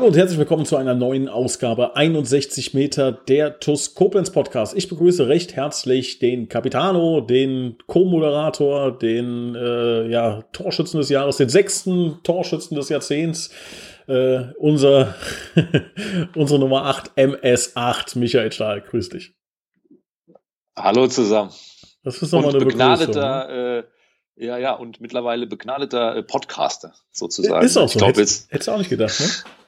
Hallo und herzlich willkommen zu einer neuen Ausgabe 61 Meter der TUS Koblenz Podcast. Ich begrüße recht herzlich den Capitano, den Co-Moderator, den äh, ja, Torschützen des Jahres, den sechsten Torschützen des Jahrzehnts, äh, unser, unsere Nummer 8 MS8, Michael Stahl. Grüß dich. Hallo zusammen. Das ist nochmal eine begnadeter, ne? äh, ja, ja, und mittlerweile begnadeter äh, Podcaster sozusagen. Ist auch so. Ich glaub, Hättest, hättest du auch nicht gedacht, ne?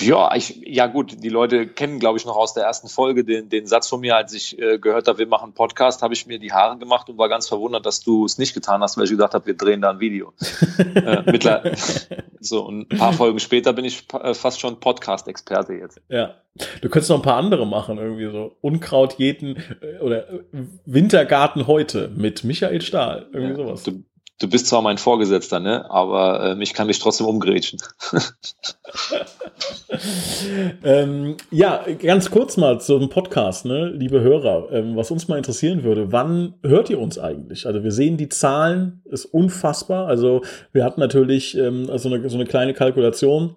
Ja, ich, ja gut, die Leute kennen, glaube ich, noch aus der ersten Folge den, den Satz von mir, als ich äh, gehört habe, wir machen einen Podcast, habe ich mir die Haare gemacht und war ganz verwundert, dass du es nicht getan hast, weil ich gedacht habe, wir drehen da ein Video. äh, mittler so, und ein paar Folgen später bin ich äh, fast schon Podcast-Experte jetzt. Ja. Du könntest noch ein paar andere machen, irgendwie so. Unkraut jeden äh, oder äh, Wintergarten heute mit Michael Stahl, irgendwie ja, sowas. Du, du bist zwar mein Vorgesetzter, ne? aber äh, mich kann dich trotzdem umgrätschen. ähm, ja, ganz kurz mal zum Podcast, ne, liebe Hörer, ähm, was uns mal interessieren würde, wann hört ihr uns eigentlich? Also wir sehen die Zahlen, ist unfassbar. Also wir hatten natürlich ähm, so, eine, so eine kleine Kalkulation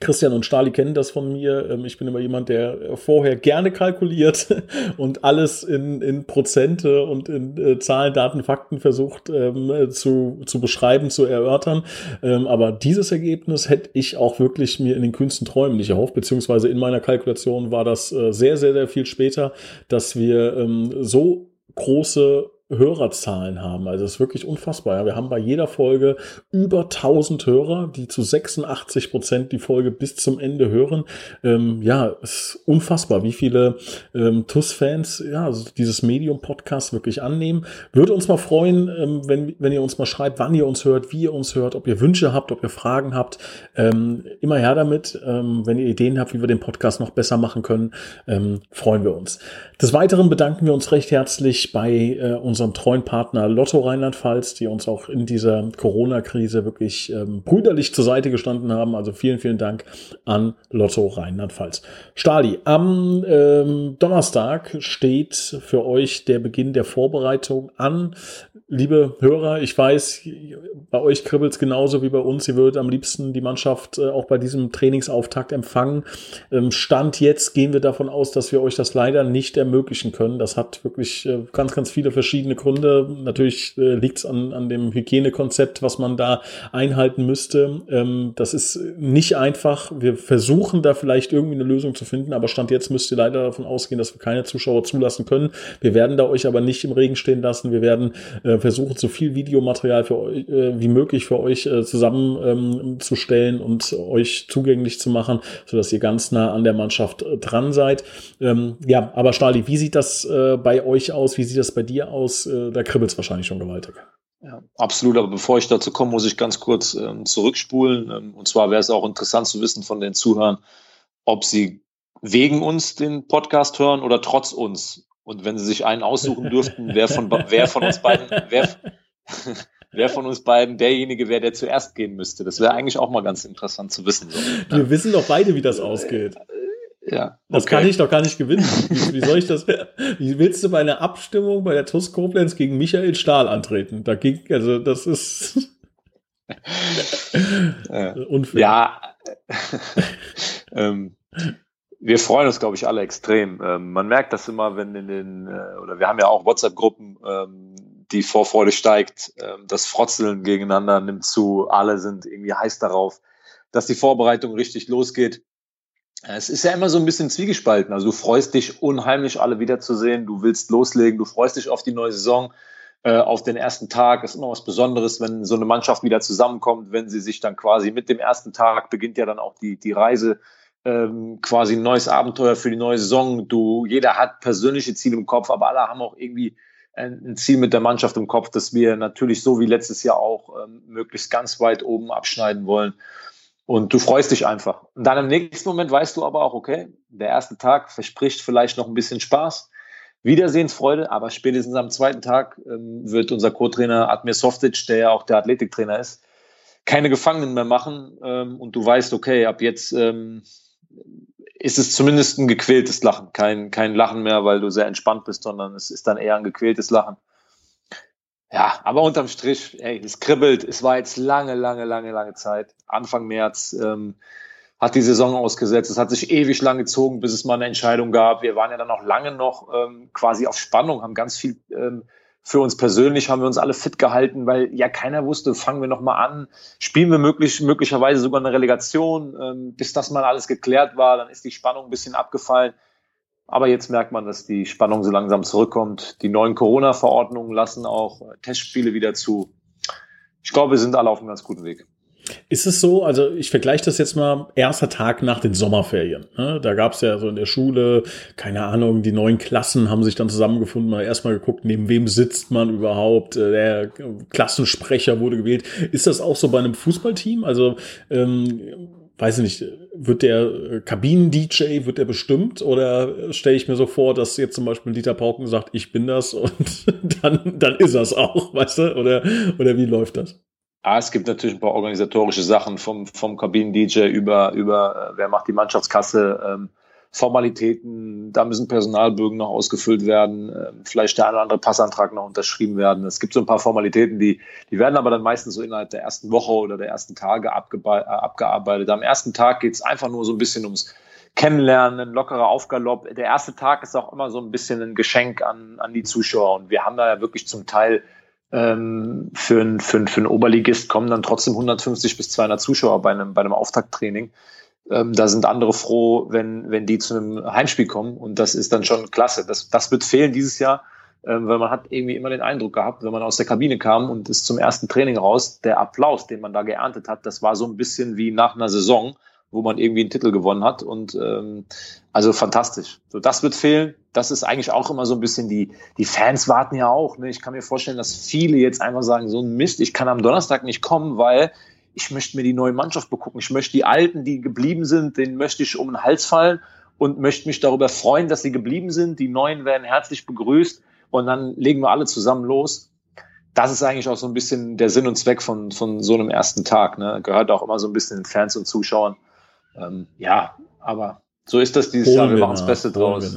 Christian und Stali kennen das von mir. Ähm, ich bin immer jemand, der vorher gerne kalkuliert und alles in, in Prozente und in äh, Zahlen, Daten, Fakten versucht ähm, zu, zu beschreiben, zu erörtern. Ähm, aber dieses Ergebnis hätte ich auch wirklich mir in den kühnsten Träumen nicht erhofft, beziehungsweise in meiner Kalkulation war das äh, sehr, sehr, sehr viel später, dass wir ähm, so große Hörerzahlen haben. Also es ist wirklich unfassbar. Ja. Wir haben bei jeder Folge über 1000 Hörer, die zu 86 Prozent die Folge bis zum Ende hören. Ähm, ja, es ist unfassbar, wie viele ähm, TUS-Fans ja, also dieses Medium-Podcast wirklich annehmen. Würde uns mal freuen, ähm, wenn, wenn ihr uns mal schreibt, wann ihr uns hört, wie ihr uns hört, ob ihr Wünsche habt, ob ihr Fragen habt. Ähm, immer her damit. Ähm, wenn ihr Ideen habt, wie wir den Podcast noch besser machen können, ähm, freuen wir uns. Des Weiteren bedanken wir uns recht herzlich bei äh, unserem treuen Partner Lotto Rheinland-Pfalz, die uns auch in dieser Corona-Krise wirklich ähm, brüderlich zur Seite gestanden haben. Also vielen, vielen Dank an Lotto Rheinland-Pfalz. Stali, am ähm, Donnerstag steht für euch der Beginn der Vorbereitung an. Liebe Hörer, ich weiß, bei euch kribbelt es genauso wie bei uns. Ihr würdet am liebsten die Mannschaft äh, auch bei diesem Trainingsauftakt empfangen. Ähm, Stand jetzt gehen wir davon aus, dass wir euch das leider nicht ermöglichen können. Das hat wirklich äh, ganz, ganz viele verschiedene Gründe. Natürlich äh, liegt es an, an dem Hygienekonzept, was man da einhalten müsste. Ähm, das ist nicht einfach. Wir versuchen da vielleicht irgendwie eine Lösung zu finden, aber Stand jetzt müsst ihr leider davon ausgehen, dass wir keine Zuschauer zulassen können. Wir werden da euch aber nicht im Regen stehen lassen. Wir werden äh, versuchen, so viel Videomaterial für euch, äh, wie möglich für euch äh, zusammenzustellen ähm, und euch zugänglich zu machen, sodass ihr ganz nah an der Mannschaft äh, dran seid. Ähm, ja, aber Stali, wie sieht das äh, bei euch aus? Wie sieht das bei dir aus? Äh, da kribbelt es wahrscheinlich schon gewaltig. Ja, absolut. Aber bevor ich dazu komme, muss ich ganz kurz ähm, zurückspulen. Ähm, und zwar wäre es auch interessant zu wissen von den Zuhörern, ob sie wegen uns den Podcast hören oder trotz uns. Und wenn sie sich einen aussuchen dürften, wer von, wer von uns beiden, wer, wer von uns beiden derjenige wäre, der zuerst gehen müsste. Das wäre eigentlich auch mal ganz interessant zu wissen. So. Wir wissen doch beide, wie das ausgeht. Ja. Das okay. kann ich doch gar nicht gewinnen. Wie, wie, soll ich das? Wie willst du bei einer Abstimmung bei der TUS Koblenz gegen Michael Stahl antreten? Da ging, also das ist unfair. Ja. ähm, wir freuen uns, glaube ich, alle extrem. Ähm, man merkt das immer, wenn in den, äh, oder wir haben ja auch WhatsApp-Gruppen, ähm, die Vorfreude steigt, ähm, das Frotzeln gegeneinander nimmt zu, alle sind irgendwie heiß darauf, dass die Vorbereitung richtig losgeht. Es ist ja immer so ein bisschen zwiegespalten. Also du freust dich unheimlich, alle wiederzusehen. Du willst loslegen. Du freust dich auf die neue Saison, äh, auf den ersten Tag. Ist immer was Besonderes, wenn so eine Mannschaft wieder zusammenkommt, wenn sie sich dann quasi mit dem ersten Tag beginnt ja dann auch die, die Reise, ähm, quasi ein neues Abenteuer für die neue Saison. Du, jeder hat persönliche Ziele im Kopf, aber alle haben auch irgendwie ein, ein Ziel mit der Mannschaft im Kopf, dass wir natürlich so wie letztes Jahr auch ähm, möglichst ganz weit oben abschneiden wollen. Und du freust dich einfach. Und dann im nächsten Moment weißt du aber auch, okay, der erste Tag verspricht vielleicht noch ein bisschen Spaß. Wiedersehensfreude, aber spätestens am zweiten Tag ähm, wird unser Co-Trainer Admir Softic, der ja auch der Athletiktrainer ist, keine Gefangenen mehr machen ähm, und du weißt, okay, ab jetzt ähm, ist es zumindest ein gequältes Lachen, kein, kein Lachen mehr, weil du sehr entspannt bist, sondern es ist dann eher ein gequältes Lachen. Ja, aber unterm Strich, ey, es kribbelt. Es war jetzt lange, lange, lange, lange Zeit. Anfang März ähm, hat die Saison ausgesetzt. Es hat sich ewig lang gezogen, bis es mal eine Entscheidung gab. Wir waren ja dann auch lange noch ähm, quasi auf Spannung, haben ganz viel ähm, für uns persönlich haben wir uns alle fit gehalten, weil ja keiner wusste, fangen wir nochmal an, spielen wir möglich, möglicherweise sogar eine Relegation, ähm, bis das mal alles geklärt war, dann ist die Spannung ein bisschen abgefallen. Aber jetzt merkt man, dass die Spannung so langsam zurückkommt. Die neuen Corona-Verordnungen lassen auch Testspiele wieder zu. Ich glaube, wir sind alle auf einem ganz guten Weg. Ist es so, also ich vergleiche das jetzt mal, erster Tag nach den Sommerferien. Ne? Da gab es ja so in der Schule, keine Ahnung, die neuen Klassen haben sich dann zusammengefunden, mal erstmal geguckt, neben wem sitzt man überhaupt, äh, der Klassensprecher wurde gewählt. Ist das auch so bei einem Fußballteam? Also ähm, weiß ich nicht, wird der äh, Kabinen-DJ, wird der bestimmt oder stelle ich mir so vor, dass jetzt zum Beispiel Dieter Pauken sagt, ich bin das und dann, dann ist das auch, weißt du? Oder, oder wie läuft das? Ah, es gibt natürlich ein paar organisatorische Sachen vom, vom Kabinen-DJ über, über, äh, wer macht die Mannschaftskasse, ähm, Formalitäten, da müssen Personalbögen noch ausgefüllt werden, äh, vielleicht der eine oder andere Passantrag noch unterschrieben werden. Es gibt so ein paar Formalitäten, die, die werden aber dann meistens so innerhalb der ersten Woche oder der ersten Tage äh, abgearbeitet. Am ersten Tag geht es einfach nur so ein bisschen ums Kennenlernen, lockerer Aufgalopp. Der erste Tag ist auch immer so ein bisschen ein Geschenk an, an die Zuschauer und wir haben da ja wirklich zum Teil ähm, für, ein, für, für einen Oberligist kommen dann trotzdem 150 bis 200 Zuschauer bei einem, bei einem Auftakttraining. Ähm, da sind andere froh, wenn, wenn die zu einem Heimspiel kommen. Und das ist dann schon klasse. Das, das wird fehlen dieses Jahr, ähm, weil man hat irgendwie immer den Eindruck gehabt, wenn man aus der Kabine kam und ist zum ersten Training raus, der Applaus, den man da geerntet hat, das war so ein bisschen wie nach einer Saison, wo man irgendwie einen Titel gewonnen hat. Und ähm, also fantastisch. So, das wird fehlen. Das ist eigentlich auch immer so ein bisschen die, die Fans warten ja auch. Ne? Ich kann mir vorstellen, dass viele jetzt einfach sagen, so ein Mist, ich kann am Donnerstag nicht kommen, weil ich möchte mir die neue Mannschaft begucken. Ich möchte die Alten, die geblieben sind, denen möchte ich um den Hals fallen und möchte mich darüber freuen, dass sie geblieben sind. Die Neuen werden herzlich begrüßt und dann legen wir alle zusammen los. Das ist eigentlich auch so ein bisschen der Sinn und Zweck von, von so einem ersten Tag. Ne? Gehört auch immer so ein bisschen den Fans und Zuschauern. Ähm, ja, aber so ist das dieses Jahr. Wir machen das Beste draus.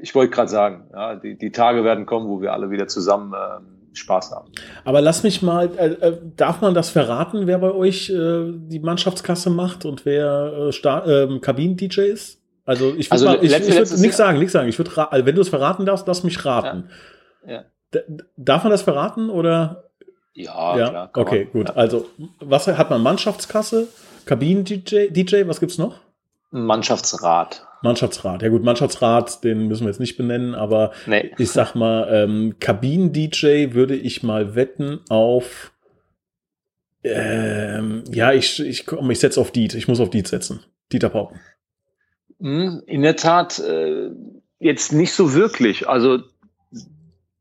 Ich wollte gerade sagen, ja, die, die Tage werden kommen, wo wir alle wieder zusammen ähm, Spaß haben. Aber lass mich mal, äh, äh, darf man das verraten, wer bei euch äh, die Mannschaftskasse macht und wer äh, ähm, Kabinen-DJ ist? Also ich würde also, ich, ich würd nichts sagen, nichts sagen. Ich würde, also wenn du es verraten darfst, lass mich raten. Ja. ja. Darf man das verraten oder? Ja, ja? klar. Okay, man. gut. Ja. Also was hat man? Mannschaftskasse, Kabinen-DJ, DJ, was gibt's noch? Mannschaftsrat. Mannschaftsrat. Ja gut, Mannschaftsrat, den müssen wir jetzt nicht benennen, aber nee. ich sag mal, ähm, Kabinen-DJ würde ich mal wetten auf ähm, ja, ich, ich, komm, ich setze auf Diet. Ich muss auf Diet setzen. Dieter Pauken. Hm, in der Tat, äh, jetzt nicht so wirklich. Also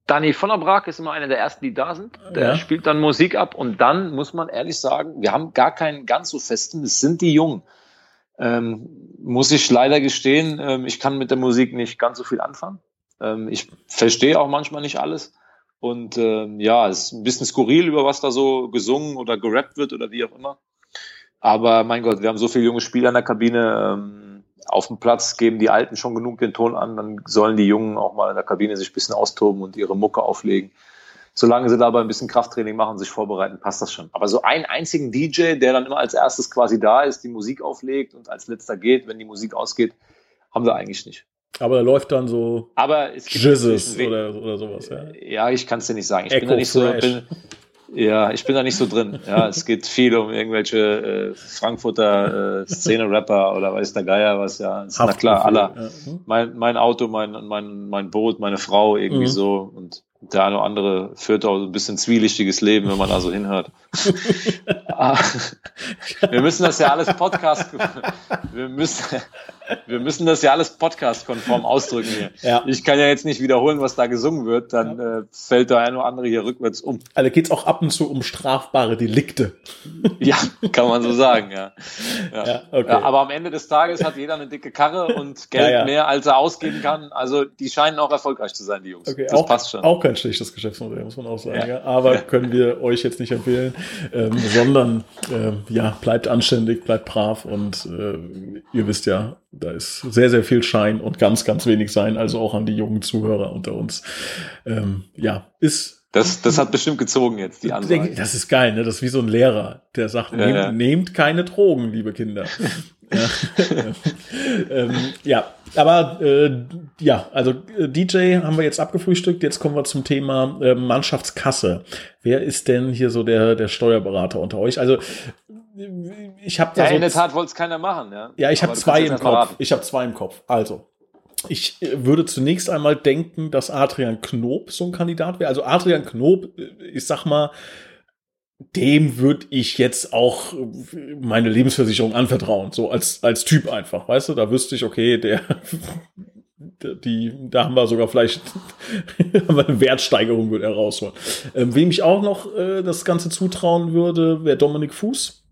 Dani von der Braak ist immer einer der ersten, die da sind. Der ja. spielt dann Musik ab und dann muss man ehrlich sagen, wir haben gar keinen ganz so festen, es sind die Jungen. Ähm, muss ich leider gestehen, ähm, ich kann mit der Musik nicht ganz so viel anfangen. Ähm, ich verstehe auch manchmal nicht alles. Und ähm, ja, es ist ein bisschen skurril, über was da so gesungen oder gerappt wird oder wie auch immer. Aber mein Gott, wir haben so viele junge Spieler in der Kabine. Ähm, auf dem Platz geben die Alten schon genug den Ton an, dann sollen die Jungen auch mal in der Kabine sich ein bisschen austoben und ihre Mucke auflegen solange sie dabei ein bisschen Krafttraining machen, sich vorbereiten, passt das schon. Aber so einen einzigen DJ, der dann immer als erstes quasi da ist, die Musik auflegt und als letzter geht, wenn die Musik ausgeht, haben wir eigentlich nicht. Aber da läuft dann so Aber es gibt Jizzes oder, oder sowas. Ja, ja ich kann es dir nicht sagen. Ich Echo bin da nicht so. Bin, ja, ich bin da nicht so drin. Ja, es geht viel um irgendwelche äh, Frankfurter äh, Szene-Rapper oder weiß der Geier was. Ja, ist, na klar, aller. Ja. Mein, mein Auto, mein, mein, mein Boot, meine Frau irgendwie mhm. so und der eine oder andere führt auch ein bisschen zwielichtiges Leben, wenn man da so hinhört. Ah, wir müssen das ja alles Podcast, wir müssen, wir müssen das ja alles podcast-konform ausdrücken hier. Ja. Ich kann ja jetzt nicht wiederholen, was da gesungen wird, dann ja. äh, fällt der eine oder andere hier rückwärts um. Also geht es auch ab und zu um strafbare Delikte. ja, kann man so sagen, ja. ja. ja, okay. ja aber am Ende des Tages hat jeder eine dicke Karre und Geld mehr, als er ausgeben kann. Also die scheinen auch erfolgreich zu sein, die Jungs. Okay, das auch, passt schon. Auch kein schlechtes Geschäftsmodell, muss man auch sagen. Ja. Aber können wir euch jetzt nicht empfehlen, ähm, sondern ähm, ja, bleibt anständig, bleibt brav und äh, ihr wisst ja, da ist sehr, sehr viel Schein und ganz, ganz wenig Sein, also auch an die jungen Zuhörer unter uns. Ähm, ja, ist das, das hat bestimmt gezogen jetzt, die Ansage. Das ist geil, ne? Das ist wie so ein Lehrer, der sagt, ja, nehmt, ja. nehmt keine Drogen, liebe Kinder. Ja. ähm, ja, aber äh, ja, also äh, DJ haben wir jetzt abgefrühstückt. Jetzt kommen wir zum Thema äh, Mannschaftskasse. Wer ist denn hier so der, der Steuerberater unter euch? Also ich habe da ja, so in der Tat wollte es keiner machen, ja. Ja, ich habe zwei im Kopf. Verraten. Ich habe zwei im Kopf. Also ich äh, würde zunächst einmal denken, dass Adrian Knob so ein Kandidat wäre. Also Adrian Knob, äh, ich sag mal, dem würde ich jetzt auch meine Lebensversicherung anvertrauen, so als, als Typ einfach, weißt du, da wüsste ich, okay, der, die, da haben wir sogar vielleicht haben wir eine Wertsteigerung würde er rausholen. Ähm, wem ich auch noch äh, das Ganze zutrauen würde, wäre Dominik Fuß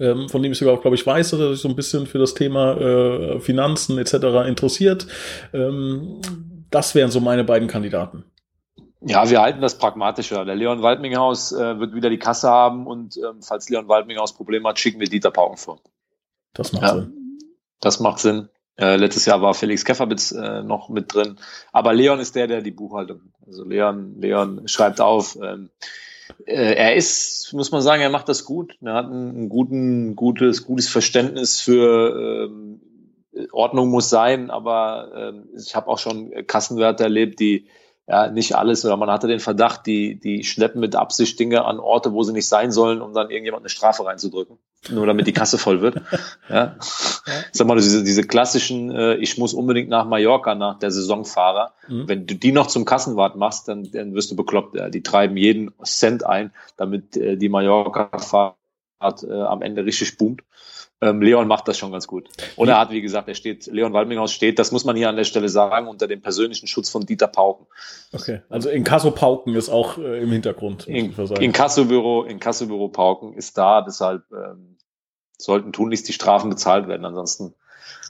ähm, von dem ich sogar, glaube ich, weiß, dass er sich so ein bisschen für das Thema äh, Finanzen etc. interessiert. Ähm, das wären so meine beiden Kandidaten. Ja, wir halten das pragmatischer. Der Leon Waldminghaus äh, wird wieder die Kasse haben und ähm, falls Leon Waldminghaus Probleme hat, schicken wir Dieter Pauken vor. Das macht ja, Sinn. Das macht Sinn. Äh, letztes Jahr war Felix Kefferbitz äh, noch mit drin. Aber Leon ist der, der die Buchhaltung. Also Leon, Leon schreibt auf. Ähm, äh, er ist, muss man sagen, er macht das gut. Er hat ein, guten, gutes, gutes Verständnis für ähm, Ordnung muss sein, aber ähm, ich habe auch schon Kassenwerte erlebt, die ja nicht alles oder man hatte den Verdacht, die die schleppen mit Absicht Dinge an Orte, wo sie nicht sein sollen, um dann irgendjemand eine Strafe reinzudrücken, nur damit die Kasse voll wird. Ja. Sag mal, diese, diese klassischen, äh, ich muss unbedingt nach Mallorca nach der Saisonfahrer. Mhm. Wenn du die noch zum Kassenwart machst, dann, dann wirst du bekloppt. Ja. Die treiben jeden Cent ein, damit äh, die Mallorca-Fahrt äh, am Ende richtig boomt. Ähm, Leon macht das schon ganz gut. Und er hat, wie gesagt, er steht, Leon Waldminghaus steht, das muss man hier an der Stelle sagen, unter dem persönlichen Schutz von Dieter Pauken. Okay, also Inkasso Pauken ist auch äh, im Hintergrund. In, Inkassobüro, Inkassobüro Pauken ist da, deshalb ähm, sollten tunlichst die Strafen bezahlt werden, ansonsten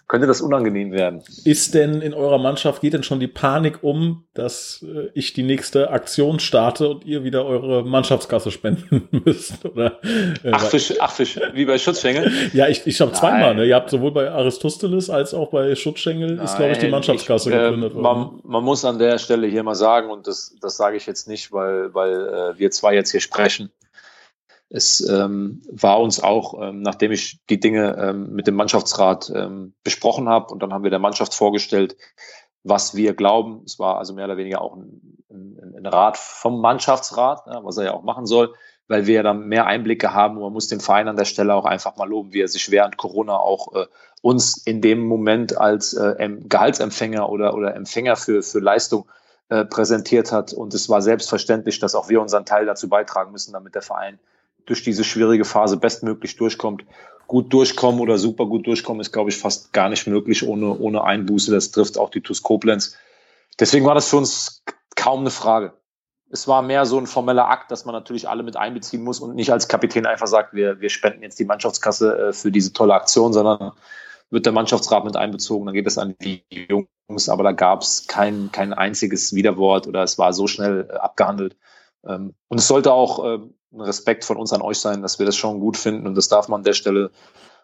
könnte das unangenehm werden. Ist denn in eurer Mannschaft, geht denn schon die Panik um, dass äh, ich die nächste Aktion starte und ihr wieder eure Mannschaftskasse spenden müsst? Oder, äh, ach, Fisch, ach Fisch, wie bei Schutzschengel? ja, ich, ich habe zweimal. Ne? Ihr habt sowohl bei Aristoteles als auch bei Schutzschengel ist, glaube ich, die Mannschaftskasse ich, äh, gegründet worden. Man, man, muss an der Stelle hier mal sagen, und das, das sage ich jetzt nicht, weil, weil äh, wir zwei jetzt hier sprechen, es ähm, war uns auch, ähm, nachdem ich die Dinge ähm, mit dem Mannschaftsrat ähm, besprochen habe und dann haben wir der Mannschaft vorgestellt, was wir glauben. Es war also mehr oder weniger auch ein, ein, ein Rat vom Mannschaftsrat, ja, was er ja auch machen soll, weil wir dann mehr Einblicke haben und man muss den Verein an der Stelle auch einfach mal loben, wie er sich während Corona auch äh, uns in dem Moment als äh, Gehaltsempfänger oder, oder Empfänger für, für Leistung äh, präsentiert hat. Und es war selbstverständlich, dass auch wir unseren Teil dazu beitragen müssen, damit der Verein durch diese schwierige Phase bestmöglich durchkommt. Gut durchkommen oder super gut durchkommen ist, glaube ich, fast gar nicht möglich ohne, ohne Einbuße. Das trifft auch die TuS Koblenz. Deswegen war das für uns kaum eine Frage. Es war mehr so ein formeller Akt, dass man natürlich alle mit einbeziehen muss und nicht als Kapitän einfach sagt, wir, wir spenden jetzt die Mannschaftskasse äh, für diese tolle Aktion, sondern wird der Mannschaftsrat mit einbezogen, dann geht es an die Jungs, aber da gab es kein, kein einziges Widerwort oder es war so schnell äh, abgehandelt. Ähm, und es sollte auch ähm, ein Respekt von uns an euch sein, dass wir das schon gut finden. Und das darf man an der Stelle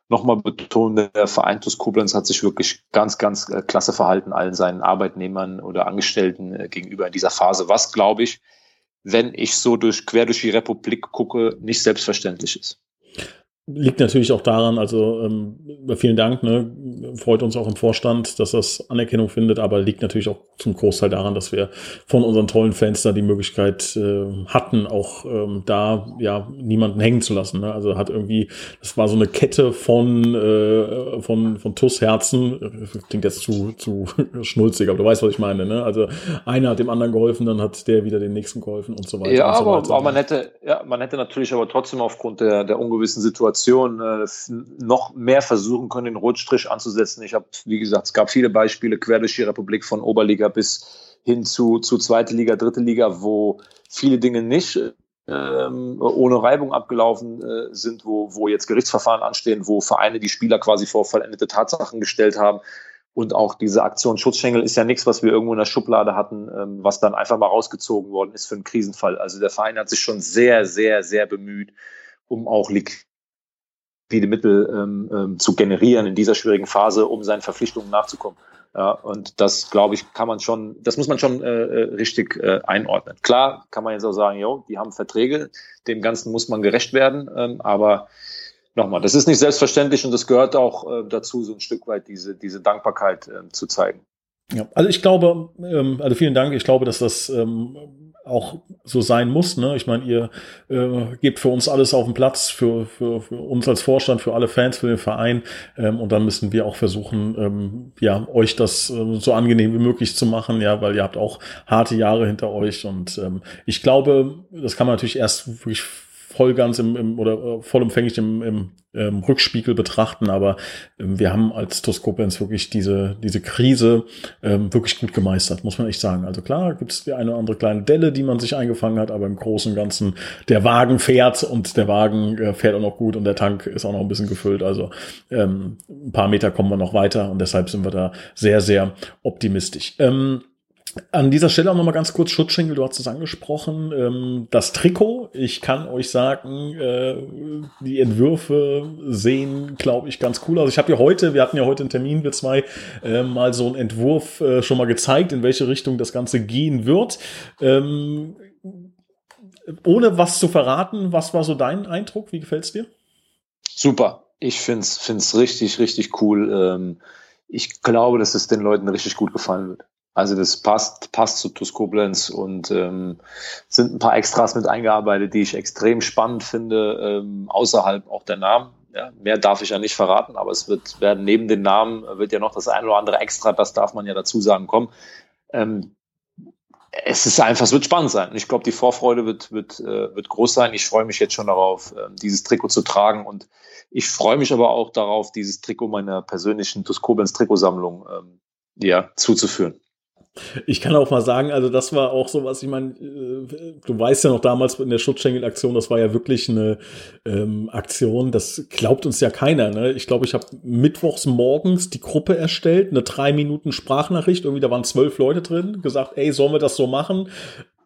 nochmal betonen. Der Verein TuS Koblenz hat sich wirklich ganz, ganz äh, klasse verhalten, allen seinen Arbeitnehmern oder Angestellten äh, gegenüber in dieser Phase. Was, glaube ich, wenn ich so durch, quer durch die Republik gucke, nicht selbstverständlich ist. Liegt natürlich auch daran, also ähm, vielen Dank, ne, freut uns auch im Vorstand, dass das Anerkennung findet, aber liegt natürlich auch zum Großteil daran, dass wir von unseren tollen Fans da die Möglichkeit äh, hatten, auch ähm, da ja niemanden hängen zu lassen. Ne? Also hat irgendwie, das war so eine Kette von äh, von von Tuss-Herzen, klingt jetzt zu zu schnulzig, aber du weißt, was ich meine. Ne? Also einer hat dem anderen geholfen, dann hat der wieder dem nächsten geholfen und so weiter. Ja, so aber, aber man hätte ja man hätte natürlich aber trotzdem aufgrund der der ungewissen Situation Situation äh, noch mehr versuchen können, den Rotstrich anzusetzen. Ich habe, wie gesagt, es gab viele Beispiele quer durch die Republik von Oberliga bis hin zu, zu zweite Liga, dritte Liga, wo viele Dinge nicht ähm, ohne Reibung abgelaufen äh, sind, wo, wo jetzt Gerichtsverfahren anstehen, wo Vereine die Spieler quasi vor vollendete Tatsachen gestellt haben. Und auch diese Aktion Schutzschengel ist ja nichts, was wir irgendwo in der Schublade hatten, ähm, was dann einfach mal rausgezogen worden ist für einen Krisenfall. Also der Verein hat sich schon sehr, sehr, sehr bemüht, um auch liquide Mittel ähm, ähm, zu generieren in dieser schwierigen Phase, um seinen Verpflichtungen nachzukommen. Ja, und das, glaube ich, kann man schon, das muss man schon äh, äh, richtig äh, einordnen. Klar kann man jetzt auch sagen, jo, die haben Verträge, dem Ganzen muss man gerecht werden, ähm, aber nochmal, das ist nicht selbstverständlich und das gehört auch äh, dazu, so ein Stück weit diese, diese Dankbarkeit äh, zu zeigen. Ja, also ich glaube, ähm, also vielen Dank, ich glaube, dass das ähm, auch so sein muss. Ne? Ich meine, ihr äh, gebt für uns alles auf den Platz, für, für, für uns als Vorstand, für alle Fans, für den Verein. Ähm, und dann müssen wir auch versuchen, ähm, ja, euch das äh, so angenehm wie möglich zu machen, ja, weil ihr habt auch harte Jahre hinter euch. Und ähm, ich glaube, das kann man natürlich erst wirklich voll ganz im, im oder äh, vollumfänglich im, im, im Rückspiegel betrachten, aber ähm, wir haben als Toskopens wirklich diese, diese Krise ähm, wirklich gut gemeistert, muss man echt sagen. Also klar, gibt es die eine oder andere kleine Delle, die man sich eingefangen hat, aber im Großen und Ganzen der Wagen fährt und der Wagen äh, fährt auch noch gut und der Tank ist auch noch ein bisschen gefüllt. Also ähm, ein paar Meter kommen wir noch weiter und deshalb sind wir da sehr, sehr optimistisch. Ähm, an dieser Stelle auch nochmal ganz kurz Schutzschenkel, du hast es angesprochen. Ähm, das Trikot, ich kann euch sagen, äh, die Entwürfe sehen, glaube ich, ganz cool aus. Ich habe ja heute, wir hatten ja heute einen Termin, wir zwei, äh, mal so einen Entwurf äh, schon mal gezeigt, in welche Richtung das Ganze gehen wird. Ähm, ohne was zu verraten, was war so dein Eindruck? Wie gefällt's dir? Super. Ich find's find's richtig, richtig cool. Ähm, ich glaube, dass es den Leuten richtig gut gefallen wird. Also das passt, passt zu TuS Koblenz und ähm, sind ein paar Extras mit eingearbeitet, die ich extrem spannend finde, ähm, außerhalb auch der Namen. Ja, mehr darf ich ja nicht verraten, aber es wird werden neben den Namen wird ja noch das ein oder andere Extra, das darf man ja dazu sagen, kommen. Ähm, es ist einfach, es wird spannend sein. Ich glaube, die Vorfreude wird, wird, äh, wird groß sein. Ich freue mich jetzt schon darauf, äh, dieses Trikot zu tragen und ich freue mich aber auch darauf, dieses Trikot meiner persönlichen TuS Koblenz Trikotsammlung ähm, ja, zuzuführen. Ich kann auch mal sagen, also das war auch so was, ich meine, äh, du weißt ja noch damals in der Schutzschenkel-Aktion, das war ja wirklich eine ähm, Aktion, das glaubt uns ja keiner. Ne? Ich glaube, ich habe mittwochs morgens die Gruppe erstellt, eine drei Minuten Sprachnachricht, irgendwie da waren zwölf Leute drin, gesagt, ey, sollen wir das so machen?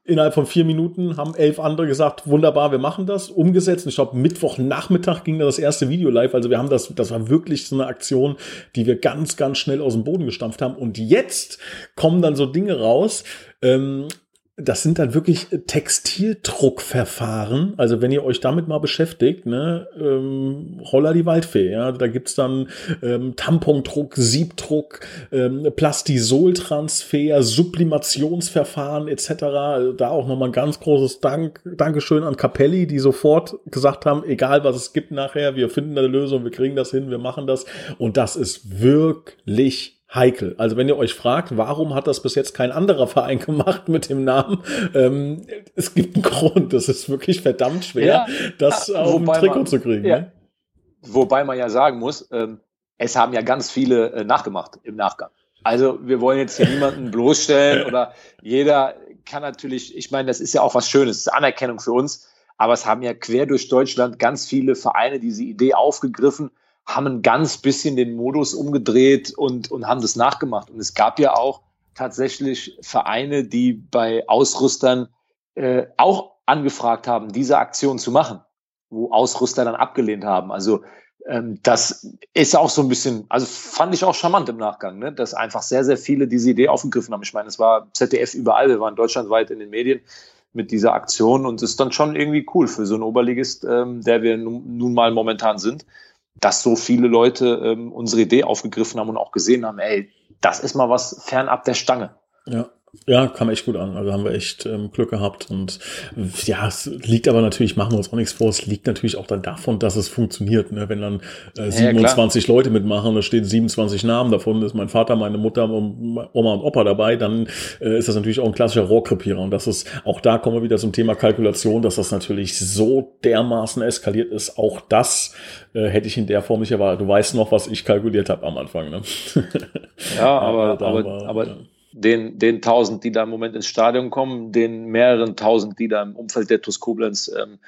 Innerhalb von vier Minuten haben elf andere gesagt, wunderbar, wir machen das, umgesetzt. Ich glaube, Mittwochnachmittag ging da das erste Video live. Also wir haben das, das war wirklich so eine Aktion, die wir ganz, ganz schnell aus dem Boden gestampft haben. Und jetzt kommen dann so Dinge raus. Ähm, das sind dann wirklich Textildruckverfahren. Also wenn ihr euch damit mal beschäftigt, ne, ähm, Holla die Waldfee, ja, da gibt's dann ähm, Tampondruck, Siebdruck, ähm, Plastisoltransfer, Sublimationsverfahren etc. Also da auch nochmal ein ganz großes Dank, Dankeschön an Capelli, die sofort gesagt haben, egal was es gibt nachher, wir finden eine Lösung, wir kriegen das hin, wir machen das. Und das ist wirklich heikel. Also wenn ihr euch fragt, warum hat das bis jetzt kein anderer Verein gemacht mit dem Namen, ähm, es gibt einen Grund. Das ist wirklich verdammt schwer, ja, das ja, auf ein Trikot man, zu kriegen. Ja. Ne? Wobei man ja sagen muss, ähm, es haben ja ganz viele äh, nachgemacht im Nachgang. Also wir wollen jetzt hier niemanden bloßstellen oder jeder kann natürlich, ich meine, das ist ja auch was Schönes, das ist Anerkennung für uns, aber es haben ja quer durch Deutschland ganz viele Vereine diese Idee aufgegriffen haben ein ganz bisschen den Modus umgedreht und, und haben das nachgemacht. Und es gab ja auch tatsächlich Vereine, die bei Ausrüstern äh, auch angefragt haben, diese Aktion zu machen, wo Ausrüster dann abgelehnt haben. Also ähm, das ist auch so ein bisschen, also fand ich auch charmant im Nachgang, ne? dass einfach sehr, sehr viele diese Idee aufgegriffen haben. Ich meine, es war ZDF überall, wir waren deutschlandweit in den Medien mit dieser Aktion und es ist dann schon irgendwie cool für so einen Oberligist, ähm, der wir nun, nun mal momentan sind, dass so viele Leute ähm, unsere Idee aufgegriffen haben und auch gesehen haben, ey, das ist mal was fernab der Stange. Ja. Ja, kam echt gut an. Also haben wir echt ähm, Glück gehabt. Und ja, es liegt aber natürlich, machen wir uns auch nichts vor, es liegt natürlich auch dann davon, dass es funktioniert. Ne? Wenn dann äh, 27 ja, Leute mitmachen, da stehen 27 Namen, davon ist mein Vater, meine Mutter, Oma und Opa dabei, dann äh, ist das natürlich auch ein klassischer Rohrkrepierer. Und das ist, auch da kommen wir wieder zum Thema Kalkulation, dass das natürlich so dermaßen eskaliert ist. Auch das äh, hätte ich in der Form nicht erwartet. Du weißt noch, was ich kalkuliert habe am Anfang. Ne? Ja, aber, aber, aber, aber ja den, den tausend, die da im Moment ins Stadion kommen, den mehreren tausend, die da im Umfeld der TuS Koblenz ähm,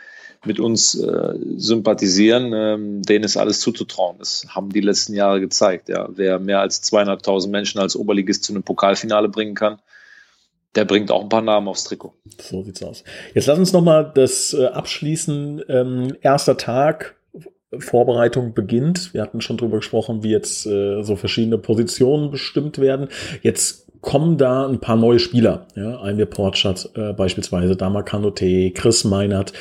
mit uns äh, sympathisieren, ähm, denen ist alles zuzutrauen. Das haben die letzten Jahre gezeigt. Ja. Wer mehr als zweieinhalbtausend Menschen als Oberligist zu einem Pokalfinale bringen kann, der bringt auch ein paar Namen aufs Trikot. So sieht's aus. Jetzt lass uns nochmal das äh, abschließen. Ähm, erster Tag, Vorbereitung beginnt. Wir hatten schon drüber gesprochen, wie jetzt äh, so verschiedene Positionen bestimmt werden. Jetzt kommen da ein paar neue Spieler. Ja, ein der Portschat äh, beispielsweise, Dama Kanote, Chris Meinert.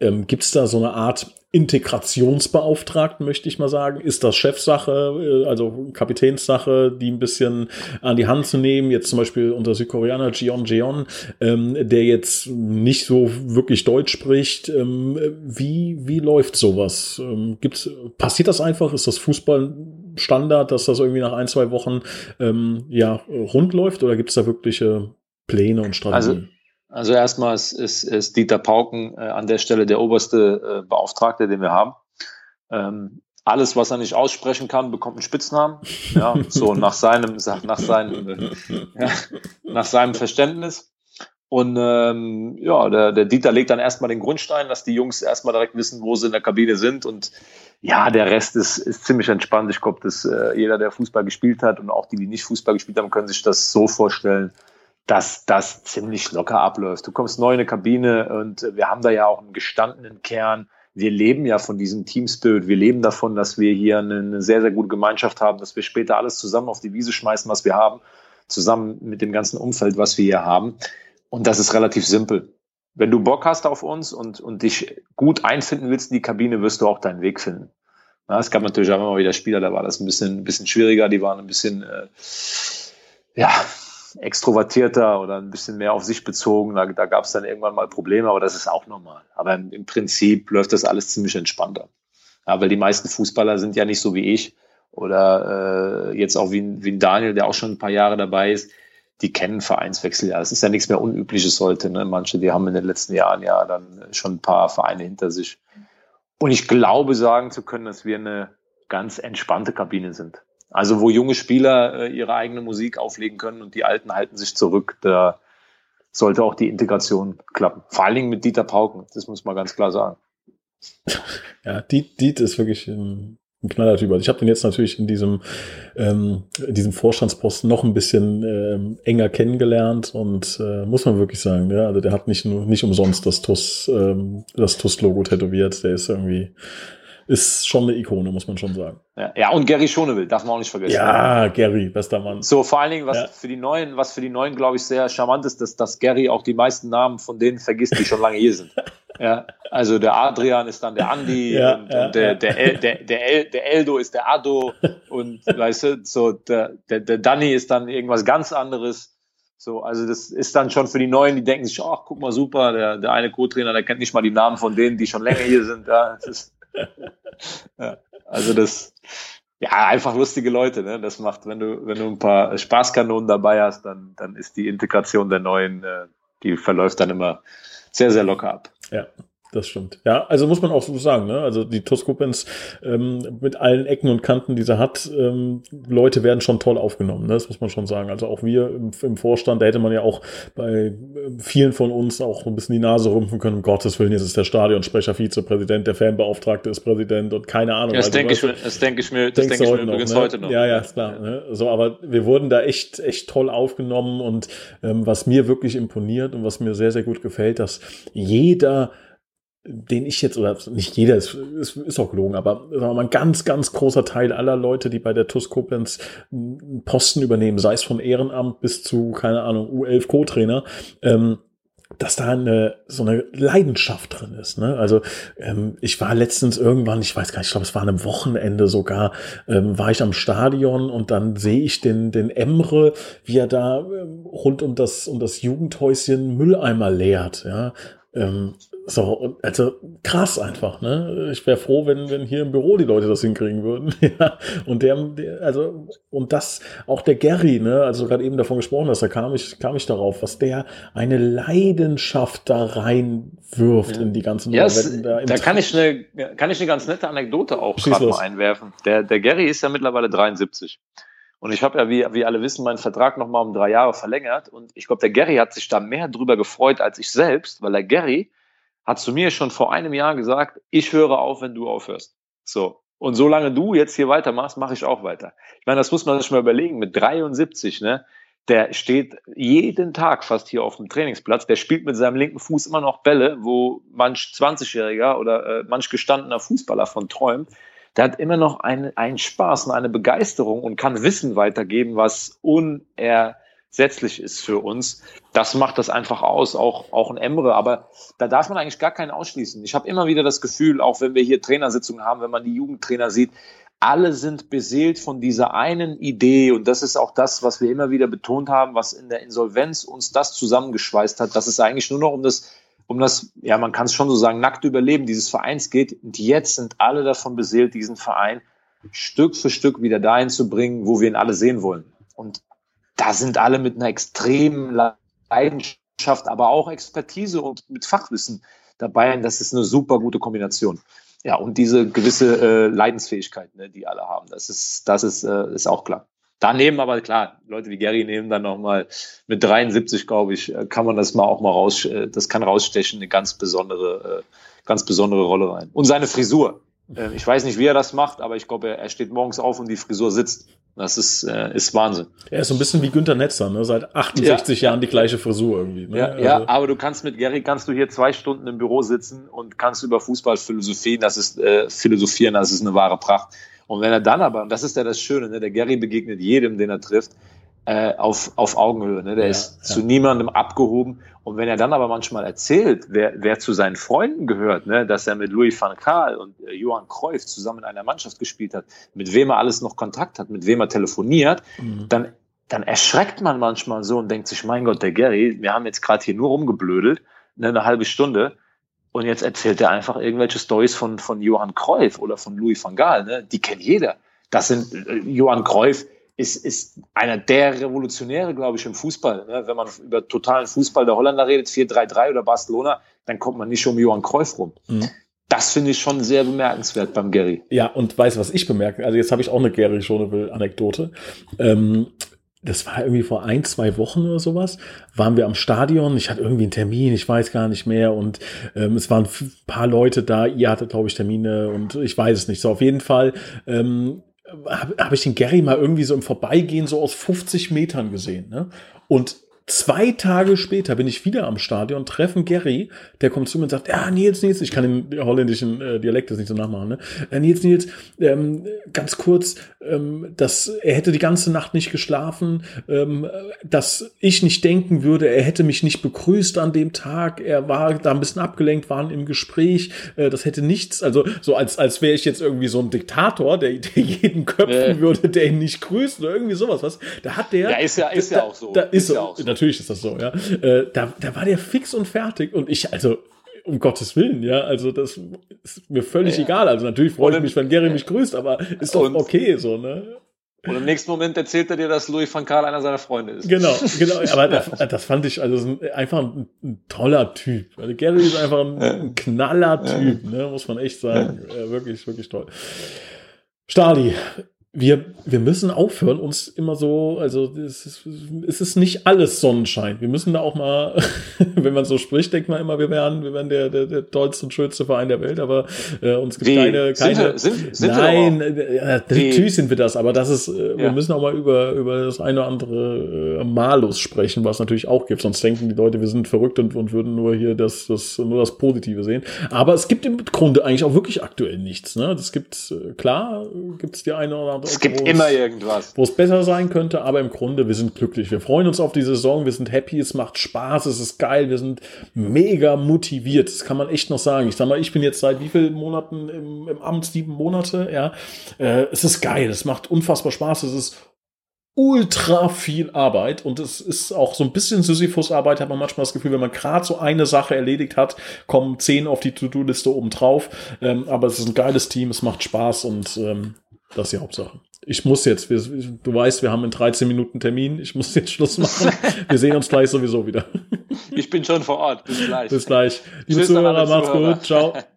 Ähm, Gibt es da so eine Art Integrationsbeauftragten, möchte ich mal sagen? Ist das Chefsache, äh, also Kapitänssache, die ein bisschen an die Hand zu nehmen? Jetzt zum Beispiel unser Südkoreaner Jeon Jeon, ähm, der jetzt nicht so wirklich Deutsch spricht. Ähm, wie, wie läuft sowas? Ähm, gibt's, passiert das einfach? Ist das Fußball Standard, dass das irgendwie nach ein, zwei Wochen ähm, ja, rund läuft oder gibt es da wirkliche Pläne und Strategien? Also also erstmal ist, ist, ist Dieter Pauken äh, an der Stelle der oberste äh, Beauftragte, den wir haben. Ähm, alles, was er nicht aussprechen kann, bekommt einen Spitznamen. Ja, so nach seinem, nach seinem, äh, ja, nach seinem Verständnis. Und ähm, ja, der, der Dieter legt dann erstmal den Grundstein, dass die Jungs erstmal direkt wissen, wo sie in der Kabine sind. Und ja, der Rest ist, ist ziemlich entspannt. Ich glaube, dass äh, jeder, der Fußball gespielt hat und auch die, die nicht Fußball gespielt haben, können sich das so vorstellen dass das ziemlich locker abläuft. Du kommst neu in eine Kabine und wir haben da ja auch einen gestandenen Kern. Wir leben ja von diesem Team Spirit. Wir leben davon, dass wir hier eine sehr, sehr gute Gemeinschaft haben, dass wir später alles zusammen auf die Wiese schmeißen, was wir haben, zusammen mit dem ganzen Umfeld, was wir hier haben. Und das ist relativ simpel. Wenn du Bock hast auf uns und, und dich gut einfinden willst in die Kabine, wirst du auch deinen Weg finden. Ja, es gab natürlich auch immer wieder Spieler, da war das ein bisschen, ein bisschen schwieriger, die waren ein bisschen, äh, ja, extrovertierter oder ein bisschen mehr auf sich bezogen. Da, da gab es dann irgendwann mal Probleme, aber das ist auch normal. Aber im, im Prinzip läuft das alles ziemlich entspannter. Ja, weil die meisten Fußballer sind ja nicht so wie ich oder äh, jetzt auch wie, wie Daniel, der auch schon ein paar Jahre dabei ist. Die kennen Vereinswechsel ja. Das ist ja nichts mehr Unübliches heute. Ne? Manche, die haben in den letzten Jahren ja dann schon ein paar Vereine hinter sich. Und ich glaube, sagen zu können, dass wir eine ganz entspannte Kabine sind. Also wo junge Spieler äh, ihre eigene Musik auflegen können und die Alten halten sich zurück, da sollte auch die Integration klappen. Vor allen Dingen mit Dieter Pauken, das muss man ganz klar sagen. Ja, Diet, Diet ist wirklich ein, ein knaller Typ. Also ich habe den jetzt natürlich in diesem, ähm, in diesem Vorstandsposten noch ein bisschen ähm, enger kennengelernt und äh, muss man wirklich sagen, ja, also der hat nicht nur nicht umsonst das TUS, ähm, das TUS-Logo tätowiert. Der ist irgendwie ist schon eine Ikone, muss man schon sagen. Ja, ja und Gary Schonewill, darf man auch nicht vergessen. Ja, Gary, bester Mann. So, vor allen Dingen, was ja. für die Neuen, was für die Neuen, glaube ich, sehr charmant ist, dass, dass Gary auch die meisten Namen von denen vergisst, die schon lange hier sind. Ja, also der Adrian ist dann der Andi ja, und, ja, und, der, der, El, der, der, El, der Eldo ist der Ado und weißt du, so der, der, der Danny ist dann irgendwas ganz anderes. So, also das ist dann schon für die Neuen, die denken sich, ach, guck mal, super, der, der eine Co-Trainer, der kennt nicht mal die Namen von denen, die schon länger hier sind. Ja, das ist, also das, ja, einfach lustige Leute, ne? Das macht, wenn du, wenn du ein paar Spaßkanonen dabei hast, dann, dann ist die Integration der neuen, äh, die verläuft dann immer sehr, sehr locker ab. Ja das stimmt. Ja, also muss man auch so sagen, ne? Also die Toskopens ähm, mit allen Ecken und Kanten, die sie hat, ähm, Leute werden schon toll aufgenommen, ne? Das muss man schon sagen. Also auch wir im, im Vorstand, da hätte man ja auch bei äh, vielen von uns auch ein bisschen die Nase rümpfen können, um Gottes Willen, jetzt ist der Stadionsprecher Vizepräsident, der Fanbeauftragte ist Präsident und keine Ahnung. Ja, das also, denke ich, das denke ich mir, das denke ich mir übrigens noch, ne? heute noch. Ja, ja, ist klar. Ja. Ne? So, aber wir wurden da echt, echt toll aufgenommen und ähm, was mir wirklich imponiert und was mir sehr, sehr gut gefällt, dass jeder den ich jetzt, oder nicht jeder, ist, ist, ist auch gelogen, aber sagen wir mal, ein ganz, ganz großer Teil aller Leute, die bei der TUS Koblenz Posten übernehmen, sei es vom Ehrenamt bis zu, keine Ahnung, U11 Co-Trainer, ähm, dass da eine so eine Leidenschaft drin ist. Ne? Also ähm, ich war letztens irgendwann, ich weiß gar nicht, ich glaube, es war einem Wochenende sogar, ähm, war ich am Stadion und dann sehe ich den den Emre, wie er da ähm, rund um das um das Jugendhäuschen Mülleimer leert. Ja, ähm, so, also krass einfach, ne? Ich wäre froh, wenn, wenn hier im Büro die Leute das hinkriegen würden. ja. Und der, der, also, und das, auch der Gary, ne, also gerade eben davon gesprochen hast, da kam ich, kam ich darauf, was der eine Leidenschaft da reinwirft ja. in die ganzen ja, es, da, da kann ich eine, kann ich eine ganz nette Anekdote auch gerade mal einwerfen. Der, der Gary ist ja mittlerweile 73. Und ich habe ja, wie, wie alle wissen, meinen Vertrag nochmal um drei Jahre verlängert. Und ich glaube, der Gary hat sich da mehr drüber gefreut als ich selbst, weil der Gary hat zu mir schon vor einem Jahr gesagt, ich höre auf, wenn du aufhörst. So. Und solange du jetzt hier weitermachst, mache ich auch weiter. Ich meine, das muss man sich mal überlegen. Mit 73, ne? Der steht jeden Tag fast hier auf dem Trainingsplatz. Der spielt mit seinem linken Fuß immer noch Bälle, wo manch 20-Jähriger oder äh, manch gestandener Fußballer von träumt. Der hat immer noch einen, einen Spaß und eine Begeisterung und kann Wissen weitergeben, was uner setzlich ist für uns. Das macht das einfach aus, auch, auch ein Emre. Aber da darf man eigentlich gar keinen ausschließen. Ich habe immer wieder das Gefühl, auch wenn wir hier Trainersitzungen haben, wenn man die Jugendtrainer sieht, alle sind beseelt von dieser einen Idee. Und das ist auch das, was wir immer wieder betont haben, was in der Insolvenz uns das zusammengeschweißt hat, dass es eigentlich nur noch um das, um das, ja, man kann es schon so sagen, nackte Überleben dieses Vereins geht. Und jetzt sind alle davon beseelt, diesen Verein Stück für Stück wieder dahin zu bringen, wo wir ihn alle sehen wollen. Und da sind alle mit einer extremen Leidenschaft, aber auch Expertise und mit Fachwissen dabei. Und das ist eine super gute Kombination. Ja, und diese gewisse äh, Leidensfähigkeit, ne, die alle haben, das ist, das ist, äh, ist auch klar. Daneben aber klar, Leute wie Gary nehmen dann nochmal mit 73, glaube ich, äh, kann man das mal auch mal raus, äh, das kann rausstechen, eine ganz besondere, äh, ganz besondere Rolle rein. Und seine Frisur. Ich weiß nicht, wie er das macht, aber ich glaube, er steht morgens auf und die Frisur sitzt. Das ist, äh, ist Wahnsinn. Er ist so ein bisschen wie Günter Netzer, ne? seit 68 ja. Jahren die gleiche Frisur irgendwie. Ne? Ja, also. ja, aber du kannst mit Gary, kannst du hier zwei Stunden im Büro sitzen und kannst über Fußball philosophieren, das ist, äh, philosophieren, das ist eine wahre Pracht. Und wenn er dann aber, und das ist ja das Schöne, ne? der Gary begegnet jedem, den er trifft, äh, auf, auf Augenhöhe. Ne? Der ja, ist ja. zu niemandem abgehoben. Und wenn er dann aber manchmal erzählt, wer, wer zu seinen Freunden gehört, ne? dass er mit Louis van Gaal und äh, Johann Cruyff zusammen in einer Mannschaft gespielt hat, mit wem er alles noch Kontakt hat, mit wem er telefoniert, mhm. dann, dann erschreckt man manchmal so und denkt sich, mein Gott, der Gary, wir haben jetzt gerade hier nur rumgeblödelt, ne, eine halbe Stunde. Und jetzt erzählt er einfach irgendwelche Stories von, von Johann Cruyff oder von Louis van Gaal. Ne? Die kennt jeder. Das sind äh, Johann Cruyff, ist, ist einer der Revolutionäre, glaube ich, im Fußball. Ne? Wenn man über totalen Fußball der Holländer redet, 4-3-3 oder Barcelona, dann kommt man nicht um Johann Cruyff rum. Mhm. Das finde ich schon sehr bemerkenswert beim Gary. Ja, und weiß, was ich bemerke, also jetzt habe ich auch eine Gary Schoneville-Anekdote. Ähm, das war irgendwie vor ein, zwei Wochen oder sowas, waren wir am Stadion. Ich hatte irgendwie einen Termin, ich weiß gar nicht mehr. Und ähm, es waren ein paar Leute da. Ihr hattet, glaube ich, Termine und ich weiß es nicht. So, auf jeden Fall ähm, habe hab ich den Gary mal irgendwie so im Vorbeigehen so aus 50 Metern gesehen. Ne? Und Zwei Tage später bin ich wieder am Stadion, treffen Gary, der kommt zu mir und sagt, ja, Nils, Nils, ich kann den holländischen äh, Dialekt das nicht so nachmachen, ne? Äh, Nils, Nils, ähm, ganz kurz, ähm, dass er hätte die ganze Nacht nicht geschlafen, ähm, dass ich nicht denken würde, er hätte mich nicht begrüßt an dem Tag, er war da ein bisschen abgelenkt, waren im Gespräch, äh, das hätte nichts, also so als, als wäre ich jetzt irgendwie so ein Diktator, der, der jeden köpfen äh. würde, der ihn nicht grüßt oder irgendwie sowas, was, da hat der... Ja, ist ja, ist da, ja auch so. Da ist, ist ja auch so natürlich ist das so, ja. Äh, da, da war der fix und fertig und ich, also, um Gottes Willen, ja, also das ist mir völlig ja. egal. Also natürlich freue ich mich, wenn Gary mich grüßt, aber ist doch okay so, ne? Und im nächsten Moment erzählt er dir, dass Louis van Gaal einer seiner Freunde ist. Genau, genau. Aber das, das fand ich also einfach ein, ein, toller Typ. Also Gary ist einfach ein, ein knaller Typ, ne, muss man echt sagen. Ja, wirklich, wirklich toll. Stali, wir, wir müssen aufhören, uns immer so, also es ist, es ist nicht alles Sonnenschein. Wir müssen da auch mal, wenn man so spricht, denkt man immer, wir wären, wir wären der, der, der tollste und schönste Verein der Welt, aber äh, uns gibt Wie? keine, keine. Sind sind, sind nein, äh, natürlich sind wir das, aber das ist, äh, ja. wir müssen auch mal über, über das eine oder andere äh, Malus sprechen, was natürlich auch gibt. Sonst denken die Leute, wir sind verrückt und, und würden nur hier das, das, nur das Positive sehen. Aber es gibt im Grunde eigentlich auch wirklich aktuell nichts. Ne? Es gibt, äh, klar, gibt es die eine oder andere Es gibt immer irgendwas. Wo es besser sein könnte, aber im Grunde, wir sind glücklich. Wir freuen uns auf die Saison, wir sind happy, es macht Spaß, es ist geil, wir sind mega motiviert. Das kann man echt noch sagen. Ich sag mal, ich bin jetzt seit wie vielen Monaten im, im Amt? Sieben Monate, ja. Äh, es ist geil, es macht unfassbar Spaß, es ist ultra viel Arbeit und es ist auch so ein bisschen Sisyphus-Arbeit, hat man manchmal das Gefühl, wenn man gerade so eine Sache erledigt hat, kommen zehn auf die To-Do-Liste oben drauf. Ähm, aber es ist ein geiles Team, es macht Spaß und ähm, das ist die Hauptsache. Ich muss jetzt, wir, du weißt, wir haben in 13 Minuten Termin, ich muss jetzt Schluss machen. Wir sehen uns gleich sowieso wieder. Ich bin schon vor Ort. Bis gleich. Bis gleich. Liebe Tschüss, Zuhörer, macht's gut. Ciao.